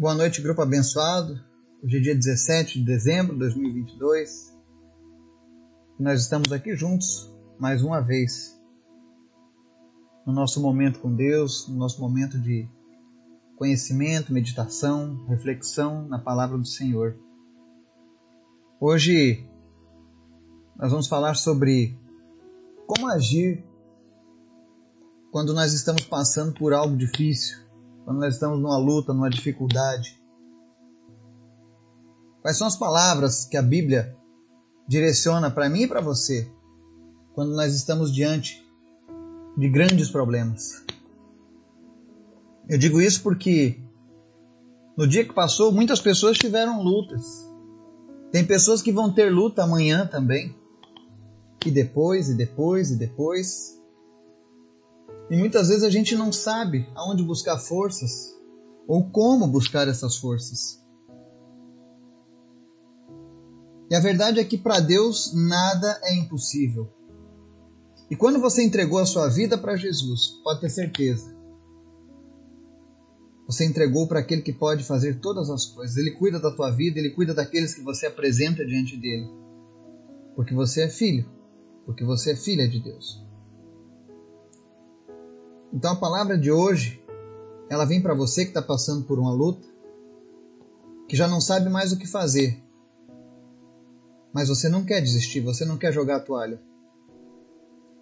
Boa noite, grupo abençoado. Hoje é dia 17 de dezembro de 2022. Nós estamos aqui juntos mais uma vez no nosso momento com Deus, no nosso momento de conhecimento, meditação, reflexão na palavra do Senhor. Hoje nós vamos falar sobre como agir quando nós estamos passando por algo difícil, quando nós estamos numa luta, numa dificuldade. Quais são as palavras que a Bíblia direciona para mim e para você quando nós estamos diante de grandes problemas? Eu digo isso porque no dia que passou, muitas pessoas tiveram lutas. Tem pessoas que vão ter luta amanhã também. E depois, e depois, e depois. E muitas vezes a gente não sabe aonde buscar forças ou como buscar essas forças. E a verdade é que para Deus nada é impossível. E quando você entregou a sua vida para Jesus, pode ter certeza. Você entregou para aquele que pode fazer todas as coisas. Ele cuida da tua vida, ele cuida daqueles que você apresenta diante dele. Porque você é filho, porque você é filha de Deus. Então a palavra de hoje, ela vem para você que está passando por uma luta, que já não sabe mais o que fazer, mas você não quer desistir, você não quer jogar a toalha.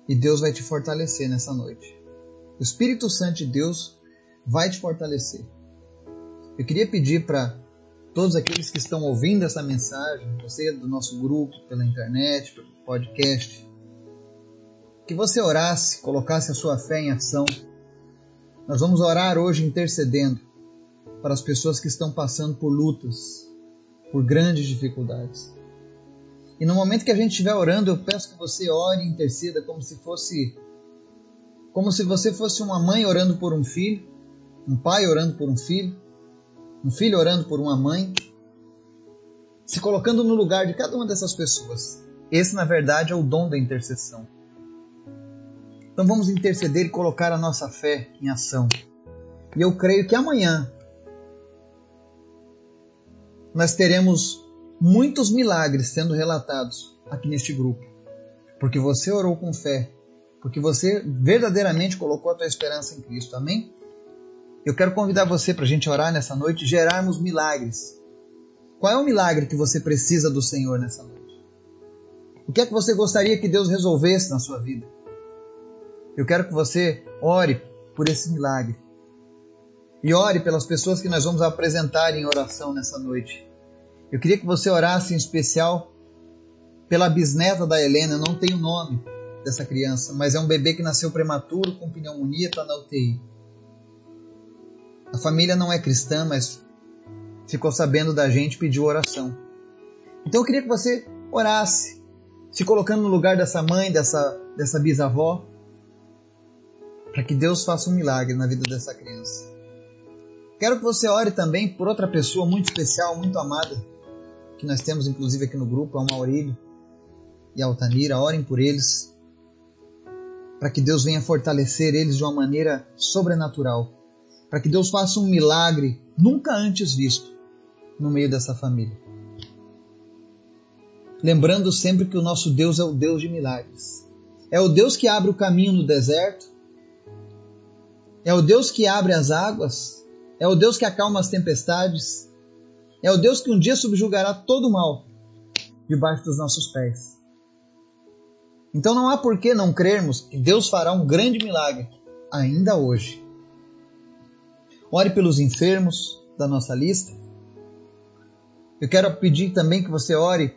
E Deus vai te fortalecer nessa noite. O Espírito Santo de Deus vai te fortalecer. Eu queria pedir para todos aqueles que estão ouvindo essa mensagem, você do nosso grupo, pela internet, pelo podcast, que você orasse, colocasse a sua fé em ação. Nós vamos orar hoje intercedendo para as pessoas que estão passando por lutas, por grandes dificuldades. E no momento que a gente estiver orando, eu peço que você ore e interceda como se fosse como se você fosse uma mãe orando por um filho, um pai orando por um filho, um filho orando por uma mãe, se colocando no lugar de cada uma dessas pessoas. Esse, na verdade, é o dom da intercessão. Então vamos interceder e colocar a nossa fé em ação. E eu creio que amanhã nós teremos muitos milagres sendo relatados aqui neste grupo. Porque você orou com fé, porque você verdadeiramente colocou a tua esperança em Cristo. Amém? Eu quero convidar você para a gente orar nessa noite e gerarmos milagres. Qual é o milagre que você precisa do Senhor nessa noite? O que é que você gostaria que Deus resolvesse na sua vida? Eu quero que você ore por esse milagre. E ore pelas pessoas que nós vamos apresentar em oração nessa noite. Eu queria que você orasse em especial pela bisneta da Helena. Eu não tenho o nome dessa criança, mas é um bebê que nasceu prematuro com pneumonia, está na UTI. A família não é cristã, mas ficou sabendo da gente e pediu oração. Então eu queria que você orasse, se colocando no lugar dessa mãe, dessa, dessa bisavó, para que Deus faça um milagre na vida dessa criança. Quero que você ore também por outra pessoa muito especial, muito amada, que nós temos inclusive aqui no grupo, é o Maurílio e a Altamira. Orem por eles, para que Deus venha fortalecer eles de uma maneira sobrenatural, para que Deus faça um milagre nunca antes visto no meio dessa família. Lembrando sempre que o nosso Deus é o Deus de milagres. É o Deus que abre o caminho no deserto, é o Deus que abre as águas, é o Deus que acalma as tempestades, é o Deus que um dia subjugará todo o mal debaixo dos nossos pés. Então não há por que não crermos que Deus fará um grande milagre ainda hoje. Ore pelos enfermos da nossa lista. Eu quero pedir também que você ore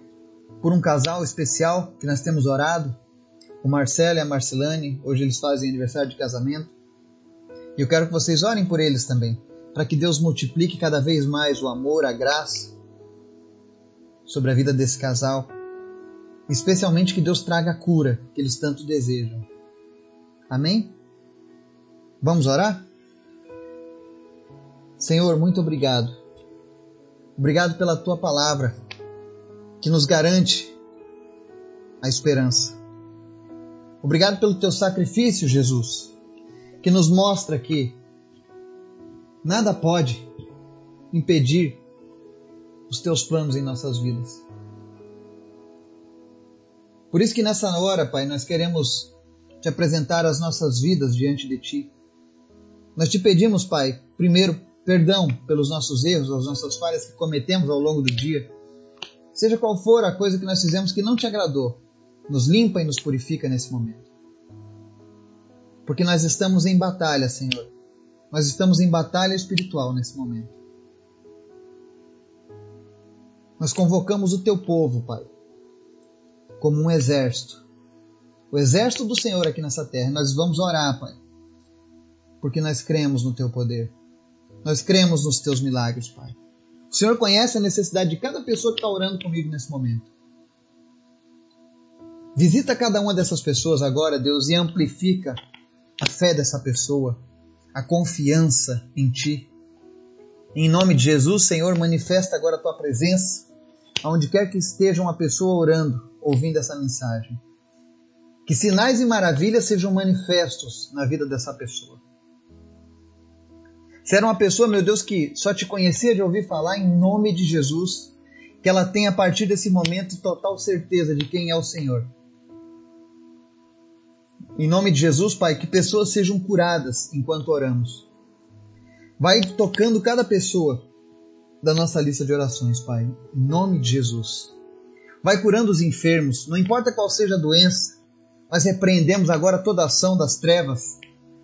por um casal especial que nós temos orado, o Marcelo e a Marcelane. Hoje eles fazem aniversário de casamento. E eu quero que vocês orem por eles também, para que Deus multiplique cada vez mais o amor, a graça sobre a vida desse casal. Especialmente que Deus traga a cura que eles tanto desejam. Amém? Vamos orar? Senhor, muito obrigado. Obrigado pela tua palavra que nos garante a esperança. Obrigado pelo teu sacrifício, Jesus, que nos mostra que nada pode impedir os teus planos em nossas vidas. Por isso que nessa hora, Pai, nós queremos te apresentar as nossas vidas diante de Ti. Nós te pedimos, Pai, primeiro, perdão pelos nossos erros, as nossas falhas que cometemos ao longo do dia. Seja qual for a coisa que nós fizemos que não te agradou, nos limpa e nos purifica nesse momento. Porque nós estamos em batalha, Senhor. Nós estamos em batalha espiritual nesse momento. Nós convocamos o teu povo, Pai, como um exército. O exército do Senhor aqui nessa terra. Nós vamos orar, Pai, porque nós cremos no teu poder. Nós cremos nos teus milagres, Pai. O Senhor conhece a necessidade de cada pessoa que está orando comigo nesse momento. Visita cada uma dessas pessoas agora, Deus, e amplifica a fé dessa pessoa, a confiança em Ti. Em nome de Jesus, Senhor, manifesta agora a Tua presença, aonde quer que esteja uma pessoa orando, ouvindo essa mensagem. Que sinais e maravilhas sejam manifestos na vida dessa pessoa. Se era uma pessoa, meu Deus, que só te conhecia de ouvir falar, em nome de Jesus, que ela tenha a partir desse momento total certeza de quem é o Senhor em nome de Jesus, Pai, que pessoas sejam curadas enquanto oramos. Vai tocando cada pessoa da nossa lista de orações, Pai, em nome de Jesus. Vai curando os enfermos, não importa qual seja a doença, nós repreendemos agora toda ação das trevas,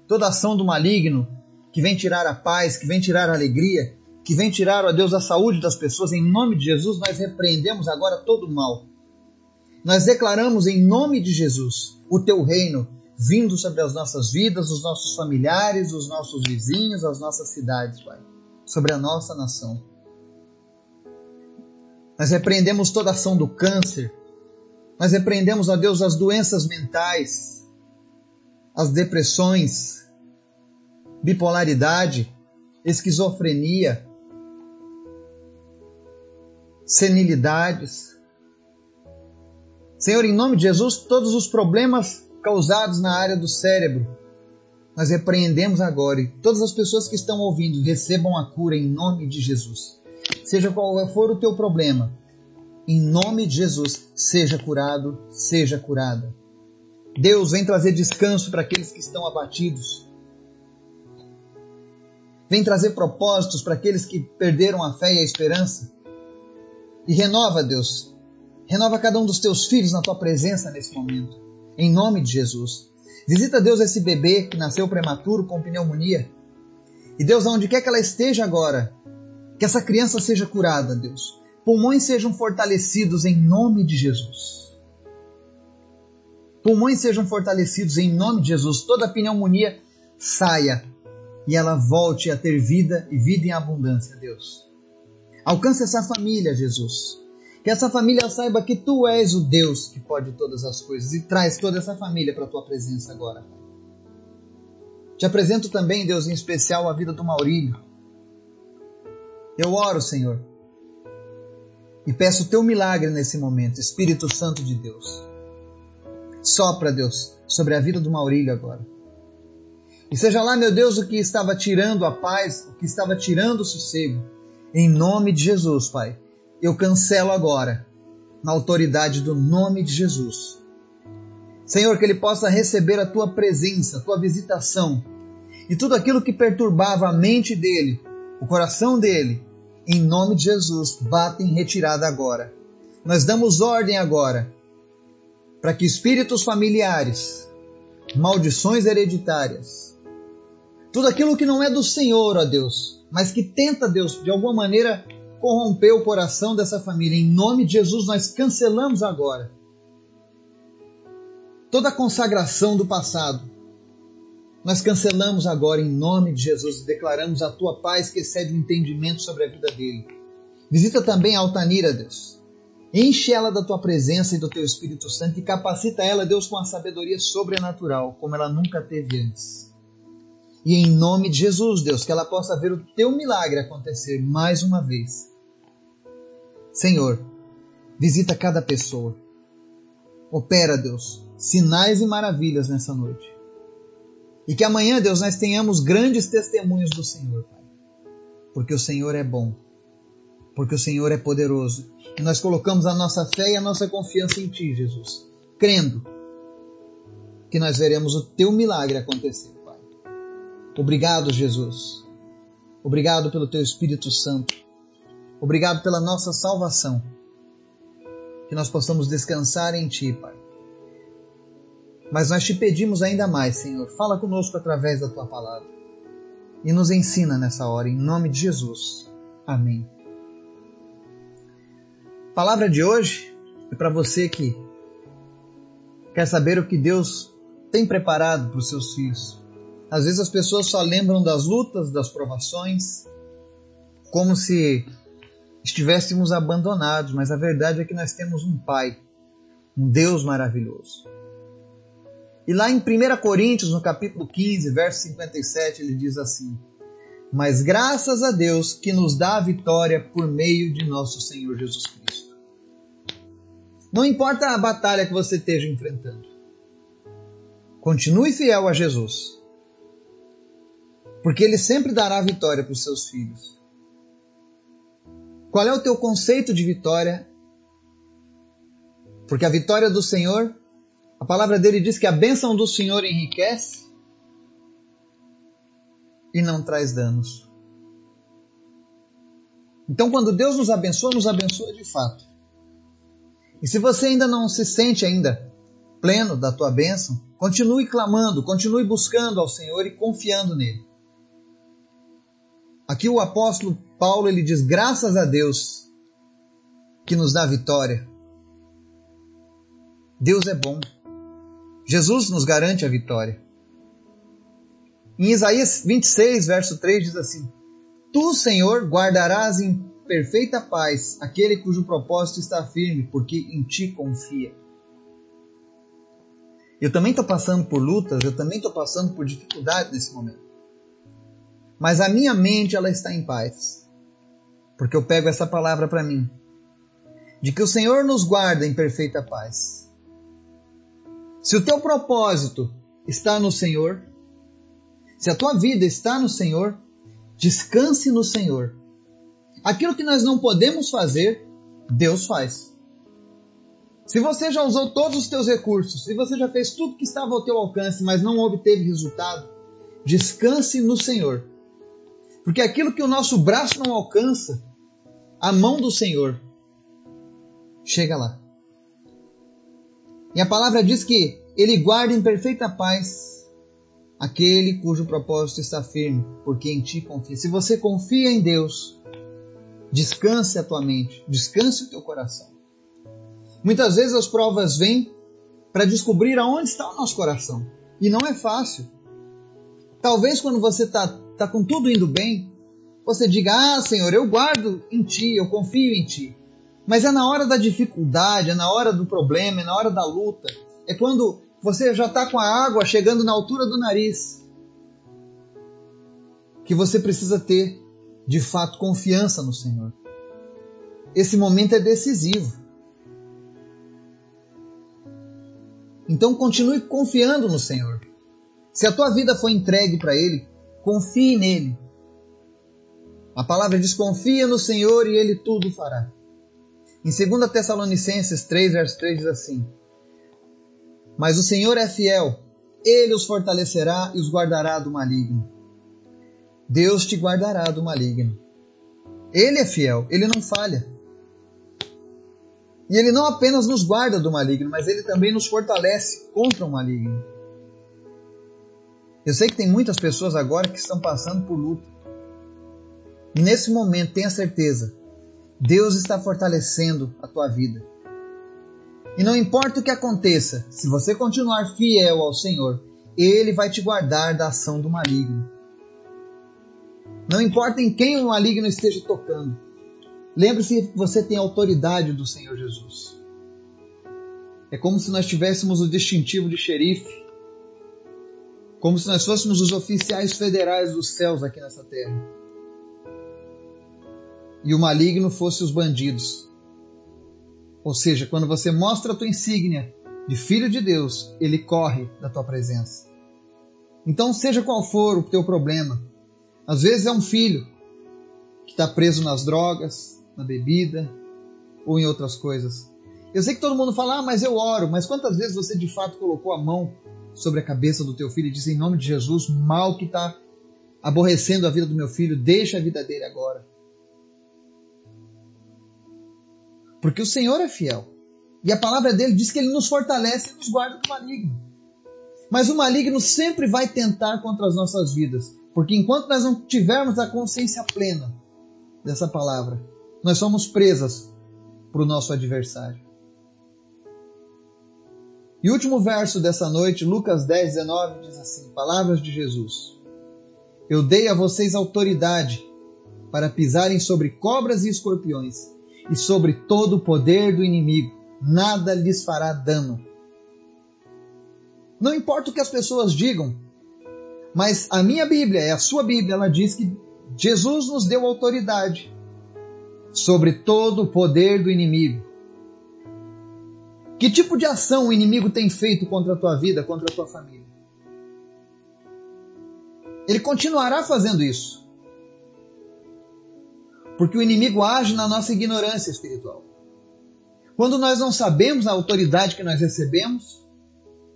toda ação do maligno que vem tirar a paz, que vem tirar a alegria, que vem tirar, ó Deus, a saúde das pessoas. Em nome de Jesus, nós repreendemos agora todo o mal. Nós declaramos em nome de Jesus o teu reino, vindo sobre as nossas vidas, os nossos familiares, os nossos vizinhos, as nossas cidades, Pai, sobre a nossa nação. Nós repreendemos toda ação do câncer, nós repreendemos, ó Deus, as doenças mentais, as depressões, bipolaridade, esquizofrenia, senilidades. Senhor, em nome de Jesus, todos os problemas causados na área do cérebro. Nós repreendemos agora e todas as pessoas que estão ouvindo recebam a cura em nome de Jesus. Seja qual for o teu problema, em nome de Jesus, seja curado, seja curada. Deus vem trazer descanso para aqueles que estão abatidos. Vem trazer propósitos para aqueles que perderam a fé e a esperança. E renova, Deus, renova cada um dos teus filhos na tua presença nesse momento em nome de Jesus. Visita, Deus, esse bebê que nasceu prematuro com pneumonia. E Deus, aonde quer que ela esteja agora, que essa criança seja curada, Deus. Pulmões sejam fortalecidos em nome de Jesus. Pulmões sejam fortalecidos em nome de Jesus. Toda pneumonia saia e ela volte a ter vida e vida em abundância, Deus. Alcance essa família, Jesus. Que essa família saiba que tu és o Deus que pode todas as coisas e traz toda essa família para a tua presença agora. Te apresento também, Deus, em especial a vida do Maurílio. Eu oro, Senhor, e peço o teu milagre nesse momento, Espírito Santo de Deus. Sopra, Deus, sobre a vida do Maurílio agora. E seja lá, meu Deus, o que estava tirando a paz, o que estava tirando o sossego. Em nome de Jesus, Pai eu cancelo agora, na autoridade do nome de Jesus. Senhor, que ele possa receber a tua presença, a tua visitação e tudo aquilo que perturbava a mente dele, o coração dele, em nome de Jesus, bata em retirada agora. Nós damos ordem agora para que espíritos familiares, maldições hereditárias, tudo aquilo que não é do Senhor, ó Deus, mas que tenta, Deus, de alguma maneira corromper o coração dessa família. Em nome de Jesus, nós cancelamos agora toda a consagração do passado. Nós cancelamos agora em nome de Jesus e declaramos a tua paz que excede o entendimento sobre a vida dele. Visita também a Altanira, Deus. Enche ela da tua presença e do teu Espírito Santo e capacita ela, Deus, com a sabedoria sobrenatural, como ela nunca teve antes. E em nome de Jesus, Deus, que ela possa ver o teu milagre acontecer mais uma vez. Senhor, visita cada pessoa. Opera, Deus, sinais e maravilhas nessa noite. E que amanhã, Deus, nós tenhamos grandes testemunhos do Senhor, Pai. porque o Senhor é bom, porque o Senhor é poderoso. E nós colocamos a nossa fé e a nossa confiança em Ti, Jesus, crendo que nós veremos o Teu milagre acontecer, Pai. Obrigado, Jesus. Obrigado pelo Teu Espírito Santo. Obrigado pela nossa salvação. Que nós possamos descansar em Ti, Pai. Mas nós te pedimos ainda mais, Senhor. Fala conosco através da Tua palavra e nos ensina nessa hora, em nome de Jesus. Amém. A palavra de hoje é para você que quer saber o que Deus tem preparado para os seus filhos. Às vezes as pessoas só lembram das lutas, das provações, como se estivéssemos abandonados, mas a verdade é que nós temos um Pai, um Deus maravilhoso. E lá em 1 Coríntios, no capítulo 15, verso 57, ele diz assim: Mas graças a Deus que nos dá a vitória por meio de nosso Senhor Jesus Cristo. Não importa a batalha que você esteja enfrentando, continue fiel a Jesus, porque Ele sempre dará vitória para os seus filhos. Qual é o teu conceito de vitória? Porque a vitória do Senhor a palavra dele diz que a bênção do Senhor enriquece e não traz danos. Então, quando Deus nos abençoa, nos abençoa de fato. E se você ainda não se sente ainda pleno da tua bênção, continue clamando, continue buscando ao Senhor e confiando nele. Aqui o apóstolo Paulo ele diz: graças a Deus que nos dá vitória. Deus é bom. Jesus nos garante a vitória. Em Isaías 26, verso 3 diz assim: Tu, Senhor, guardarás em perfeita paz aquele cujo propósito está firme, porque em ti confia. Eu também estou passando por lutas, eu também estou passando por dificuldades nesse momento. Mas a minha mente ela está em paz, porque eu pego essa palavra para mim, de que o Senhor nos guarda em perfeita paz. Se o teu propósito está no Senhor, se a tua vida está no Senhor, descanse no Senhor. Aquilo que nós não podemos fazer, Deus faz. Se você já usou todos os teus recursos, se você já fez tudo que estava ao teu alcance, mas não obteve resultado, descanse no Senhor. Porque aquilo que o nosso braço não alcança, a mão do Senhor chega lá. E a palavra diz que ele guarda em perfeita paz aquele cujo propósito está firme, porque em ti confia. Se você confia em Deus, descanse a tua mente, descanse o teu coração. Muitas vezes as provas vêm para descobrir aonde está o nosso coração. E não é fácil. Talvez quando você está tá com tudo indo bem, você diga: Ah, Senhor, eu guardo em Ti, eu confio em Ti. Mas é na hora da dificuldade, é na hora do problema, é na hora da luta. É quando você já está com a água chegando na altura do nariz. Que você precisa ter, de fato, confiança no Senhor. Esse momento é decisivo. Então continue confiando no Senhor. Se a tua vida foi entregue para Ele, confie nele. A palavra diz: confia no Senhor e Ele tudo fará. Em 2 Tessalonicenses 3, verso 3 diz assim: Mas o Senhor é fiel, ele os fortalecerá e os guardará do maligno. Deus te guardará do maligno. Ele é fiel, ele não falha. E ele não apenas nos guarda do maligno, mas ele também nos fortalece contra o maligno. Eu sei que tem muitas pessoas agora que estão passando por luta. E nesse momento, tenha certeza, Deus está fortalecendo a tua vida. E não importa o que aconteça, se você continuar fiel ao Senhor, Ele vai te guardar da ação do maligno. Não importa em quem o maligno esteja tocando, lembre-se que você tem a autoridade do Senhor Jesus. É como se nós tivéssemos o distintivo de xerife, como se nós fôssemos os oficiais federais dos céus aqui nessa terra e o maligno fosse os bandidos. Ou seja, quando você mostra a tua insígnia de filho de Deus, ele corre da tua presença. Então, seja qual for o teu problema, às vezes é um filho, que está preso nas drogas, na bebida ou em outras coisas. Eu sei que todo mundo fala, ah, mas eu oro, mas quantas vezes você de fato colocou a mão sobre a cabeça do teu filho e disse, em nome de Jesus, mal que está aborrecendo a vida do meu filho, deixa a vida dele agora. Porque o Senhor é fiel. E a palavra dele diz que ele nos fortalece e nos guarda do maligno. Mas o maligno sempre vai tentar contra as nossas vidas. Porque enquanto nós não tivermos a consciência plena dessa palavra, nós somos presas para o nosso adversário. E último verso dessa noite, Lucas 10, 19, diz assim: Palavras de Jesus. Eu dei a vocês autoridade para pisarem sobre cobras e escorpiões e sobre todo o poder do inimigo. Nada lhes fará dano. Não importa o que as pessoas digam, mas a minha Bíblia, é a sua Bíblia, ela diz que Jesus nos deu autoridade sobre todo o poder do inimigo. Que tipo de ação o inimigo tem feito contra a tua vida, contra a tua família? Ele continuará fazendo isso. Porque o inimigo age na nossa ignorância espiritual. Quando nós não sabemos a autoridade que nós recebemos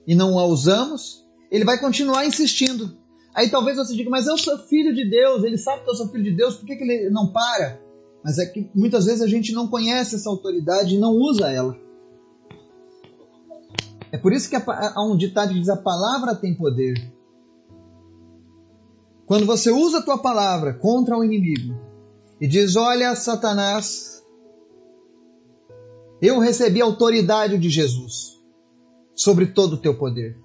e não a usamos, ele vai continuar insistindo. Aí talvez você diga, mas eu sou filho de Deus, ele sabe que eu sou filho de Deus, por que, que ele não para? Mas é que muitas vezes a gente não conhece essa autoridade e não usa ela. É por isso que há um ditado que diz: a palavra tem poder. Quando você usa a tua palavra contra o inimigo e diz: Olha, Satanás, eu recebi a autoridade de Jesus sobre todo o teu poder.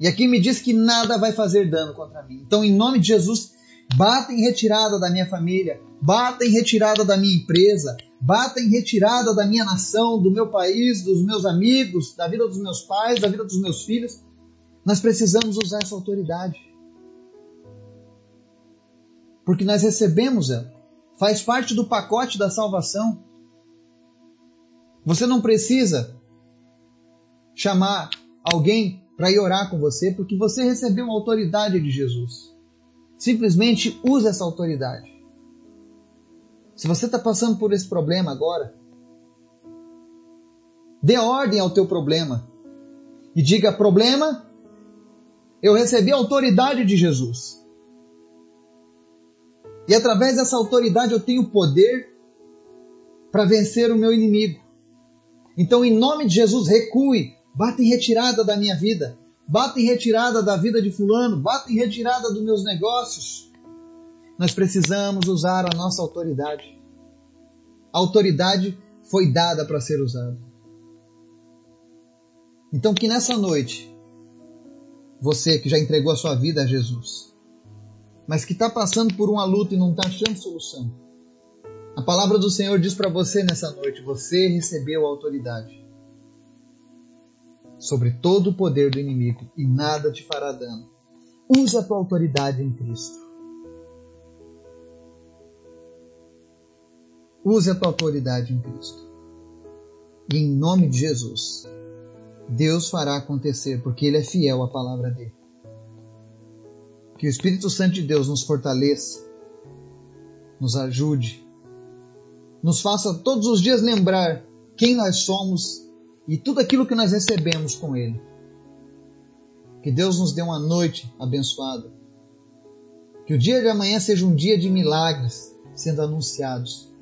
E aqui me diz que nada vai fazer dano contra mim. Então, em nome de Jesus, bata em retirada da minha família, bata em retirada da minha empresa, bata em retirada da minha nação, do meu país, dos meus amigos, da vida dos meus pais, da vida dos meus filhos. Nós precisamos usar essa autoridade. Porque nós recebemos ela. Faz parte do pacote da salvação. Você não precisa chamar alguém para ir orar com você, porque você recebeu a autoridade de Jesus. Simplesmente use essa autoridade. Se você está passando por esse problema agora, dê ordem ao teu problema e diga: problema, eu recebi a autoridade de Jesus. E através dessa autoridade eu tenho poder para vencer o meu inimigo. Então, em nome de Jesus, recue, bata em retirada da minha vida, bata em retirada da vida de Fulano, bata em retirada dos meus negócios, nós precisamos usar a nossa autoridade. A autoridade foi dada para ser usada. Então, que nessa noite, você que já entregou a sua vida a Jesus, mas que está passando por uma luta e não está achando solução, a palavra do Senhor diz para você nessa noite: você recebeu a autoridade sobre todo o poder do inimigo e nada te fará dano. Use a tua autoridade em Cristo. Use a tua autoridade em Cristo. E em nome de Jesus, Deus fará acontecer, porque Ele é fiel à palavra dele. Que o Espírito Santo de Deus nos fortaleça, nos ajude, nos faça todos os dias lembrar quem nós somos e tudo aquilo que nós recebemos com Ele. Que Deus nos dê uma noite abençoada. Que o dia de amanhã seja um dia de milagres sendo anunciados